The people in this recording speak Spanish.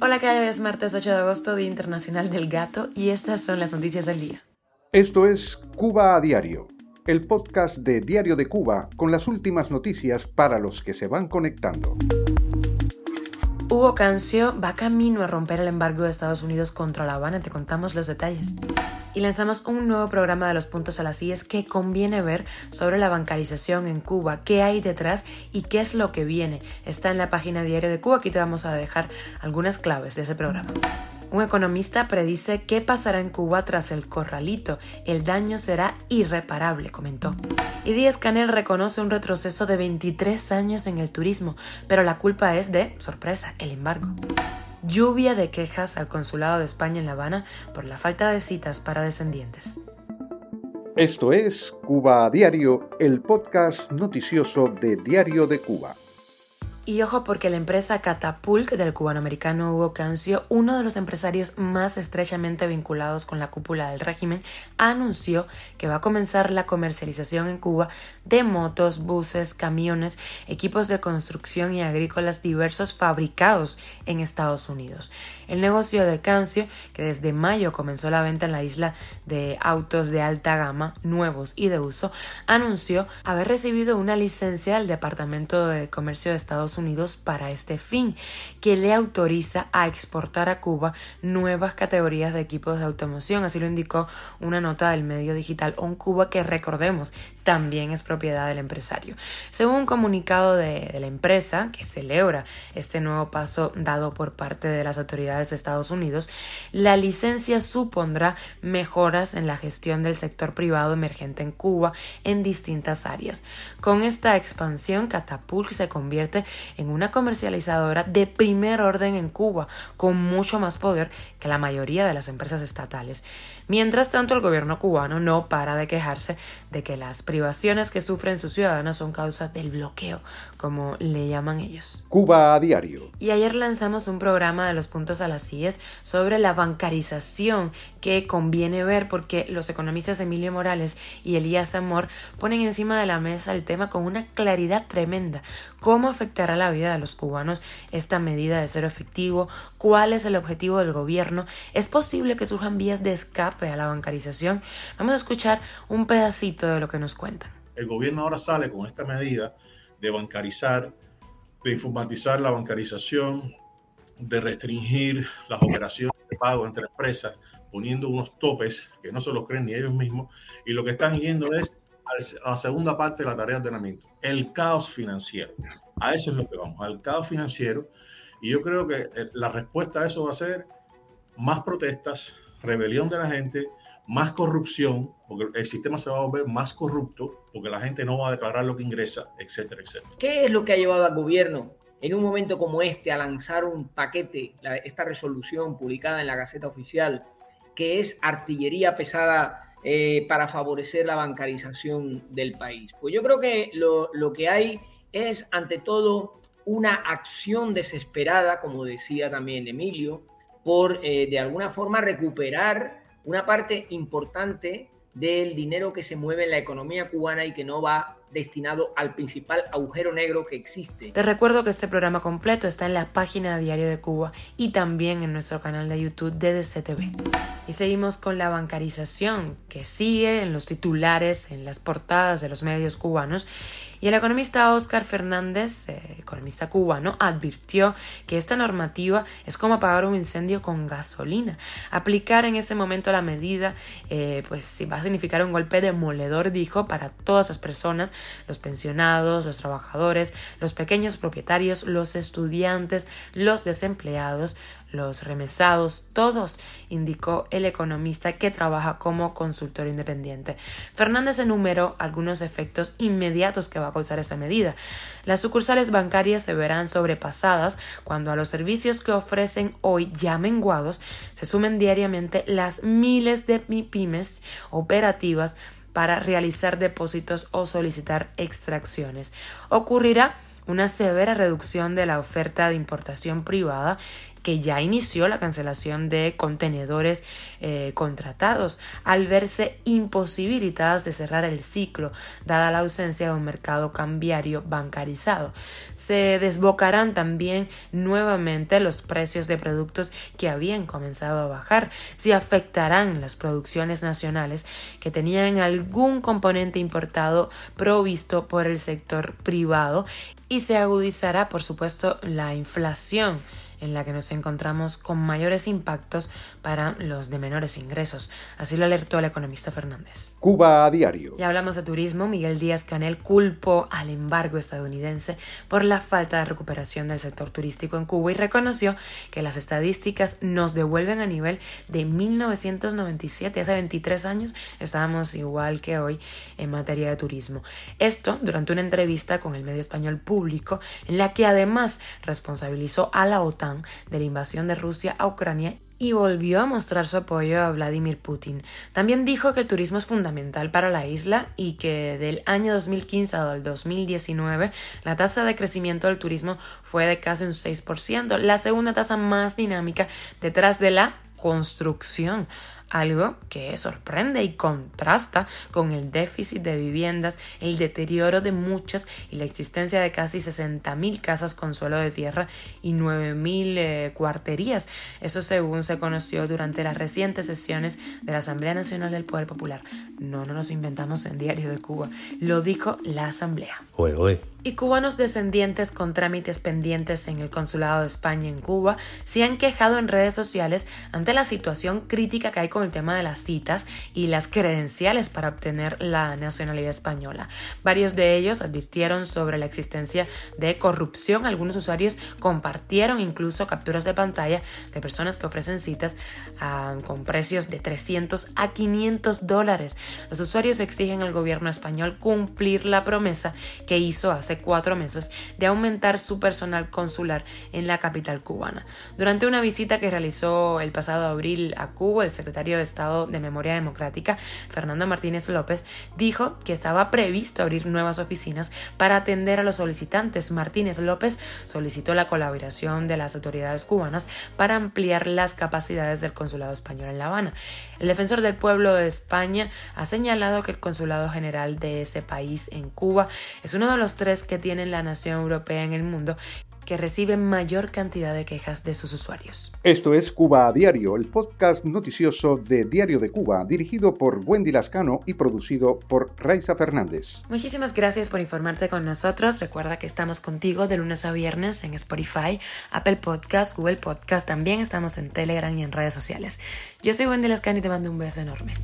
Hola, que es martes 8 de agosto, Día Internacional del Gato, y estas son las noticias del día. Esto es Cuba a Diario, el podcast de Diario de Cuba con las últimas noticias para los que se van conectando. Hugo Cancio va camino a romper el embargo de Estados Unidos contra La Habana, te contamos los detalles y lanzamos un nuevo programa de los puntos a las IES que conviene ver sobre la bancarización en Cuba, qué hay detrás y qué es lo que viene. Está en la página diaria de Cuba, aquí te vamos a dejar algunas claves de ese programa. Un economista predice qué pasará en Cuba tras el corralito. El daño será irreparable, comentó. Y Díaz Canel reconoce un retroceso de 23 años en el turismo, pero la culpa es de, sorpresa, el embargo lluvia de quejas al Consulado de España en La Habana por la falta de citas para descendientes. Esto es Cuba a Diario, el podcast noticioso de Diario de Cuba. Y ojo porque la empresa Catapult del cubanoamericano Hugo Cancio, uno de los empresarios más estrechamente vinculados con la cúpula del régimen, anunció que va a comenzar la comercialización en Cuba de motos, buses, camiones, equipos de construcción y agrícolas diversos fabricados en Estados Unidos. El negocio de Cancio, que desde mayo comenzó la venta en la isla de autos de alta gama, nuevos y de uso, anunció haber recibido una licencia del Departamento de Comercio de Estados Unidos para este fin, que le autoriza a exportar a Cuba nuevas categorías de equipos de automoción. Así lo indicó una nota del medio digital On Cuba que recordemos también es propiedad del empresario. Según un comunicado de, de la empresa que celebra este nuevo paso dado por parte de las autoridades de Estados Unidos, la licencia supondrá mejoras en la gestión del sector privado emergente en Cuba en distintas áreas. Con esta expansión, Catapult se convierte en una comercializadora de primer orden en Cuba, con mucho más poder que la mayoría de las empresas estatales. Mientras tanto, el gobierno cubano no para de quejarse de que las privaciones que sufren sus ciudadanos son causa del bloqueo, como le llaman ellos. Cuba a diario. Y ayer lanzamos un programa de los puntos a las CIES sobre la bancarización que conviene ver porque los economistas Emilio Morales y Elías Amor ponen encima de la mesa el tema con una claridad tremenda. ¿Cómo afectará la vida de los cubanos esta medida de cero efectivo? ¿Cuál es el objetivo del gobierno? ¿Es posible que surjan vías de escape a la bancarización. Vamos a escuchar un pedacito de lo que nos cuentan. El gobierno ahora sale con esta medida de bancarizar, de informatizar la bancarización, de restringir las operaciones de pago entre empresas, poniendo unos topes que no se los creen ni ellos mismos, y lo que están yendo es a la segunda parte de la tarea de ordenamiento, el caos financiero. A eso es lo que vamos, al caos financiero. Y yo creo que eh, la respuesta a eso va a ser más protestas, rebelión de la gente, más corrupción, porque el sistema se va a volver más corrupto, porque la gente no va a declarar lo que ingresa, etcétera, etcétera. ¿Qué es lo que ha llevado al gobierno en un momento como este a lanzar un paquete, esta resolución publicada en la Gaceta Oficial, que es artillería pesada eh, para favorecer la bancarización del país? Pues yo creo que lo, que hay es, ante todo, una acción desesperada, como decía también Emilio, por eh, de alguna forma recuperar una parte importante del dinero que se mueve en la economía cubana y que no va destinado al principal agujero negro que existe. Te recuerdo que este programa completo está en la página Diario de Cuba y también en nuestro canal de YouTube DDCTV. Y seguimos con la bancarización que sigue en los titulares, en las portadas de los medios cubanos y el economista Oscar Fernández, eh, economista cubano, advirtió que esta normativa es como apagar un incendio con gasolina. Aplicar en este momento la medida, eh, pues va a significar un golpe demoledor, dijo, para todas las personas, los pensionados, los trabajadores, los pequeños propietarios, los estudiantes, los desempleados, los remesados, todos, indicó el economista que trabaja como consultor independiente. Fernández enumeró algunos efectos inmediatos que va a causar esta medida. Las sucursales bancarias se verán sobrepasadas cuando a los servicios que ofrecen hoy ya menguados se sumen diariamente las miles de pymes operativas para realizar depósitos o solicitar extracciones. Ocurrirá una severa reducción de la oferta de importación privada que ya inició la cancelación de contenedores eh, contratados al verse imposibilitadas de cerrar el ciclo, dada la ausencia de un mercado cambiario bancarizado. Se desbocarán también nuevamente los precios de productos que habían comenzado a bajar, si afectarán las producciones nacionales que tenían algún componente importado provisto por el sector privado y se agudizará, por supuesto, la inflación en la que nos encontramos con mayores impactos para los de menores ingresos. Así lo alertó el economista Fernández. Cuba a diario. Ya hablamos de turismo. Miguel Díaz Canel culpó al embargo estadounidense por la falta de recuperación del sector turístico en Cuba y reconoció que las estadísticas nos devuelven a nivel de 1997. Hace 23 años estábamos igual que hoy en materia de turismo. Esto durante una entrevista con el medio español público en la que además responsabilizó a la OTAN de la invasión de Rusia a Ucrania y volvió a mostrar su apoyo a Vladimir Putin. También dijo que el turismo es fundamental para la isla y que del año 2015 al 2019 la tasa de crecimiento del turismo fue de casi un 6%, la segunda tasa más dinámica detrás de la construcción algo que sorprende y contrasta con el déficit de viviendas, el deterioro de muchas y la existencia de casi 60.000 casas con suelo de tierra y 9.000 eh, cuarterías. Eso según se conoció durante las recientes sesiones de la Asamblea Nacional del Poder Popular. No, no nos inventamos en Diario de Cuba, lo dijo la Asamblea. Y cubanos descendientes con trámites pendientes en el Consulado de España en Cuba se han quejado en redes sociales ante la situación crítica que hay con el tema de las citas y las credenciales para obtener la nacionalidad española. Varios de ellos advirtieron sobre la existencia de corrupción. Algunos usuarios compartieron incluso capturas de pantalla de personas que ofrecen citas ah, con precios de 300 a 500 dólares. Los usuarios exigen al gobierno español cumplir la promesa que hizo hace cuatro meses de aumentar su personal consular en la capital cubana. Durante una visita que realizó el pasado abril a Cuba, el secretario de Estado de Memoria Democrática, Fernando Martínez López, dijo que estaba previsto abrir nuevas oficinas para atender a los solicitantes. Martínez López solicitó la colaboración de las autoridades cubanas para ampliar las capacidades del consulado español en La Habana. El defensor del pueblo de España ha señalado que el consulado general de ese país en Cuba es uno de los tres que tiene la nación europea en el mundo que recibe mayor cantidad de quejas de sus usuarios. Esto es Cuba a Diario, el podcast noticioso de Diario de Cuba, dirigido por Wendy Lascano y producido por Raiza Fernández. Muchísimas gracias por informarte con nosotros. Recuerda que estamos contigo de lunes a viernes en Spotify, Apple Podcast, Google Podcast. También estamos en Telegram y en redes sociales. Yo soy Wendy Lascano y te mando un beso enorme.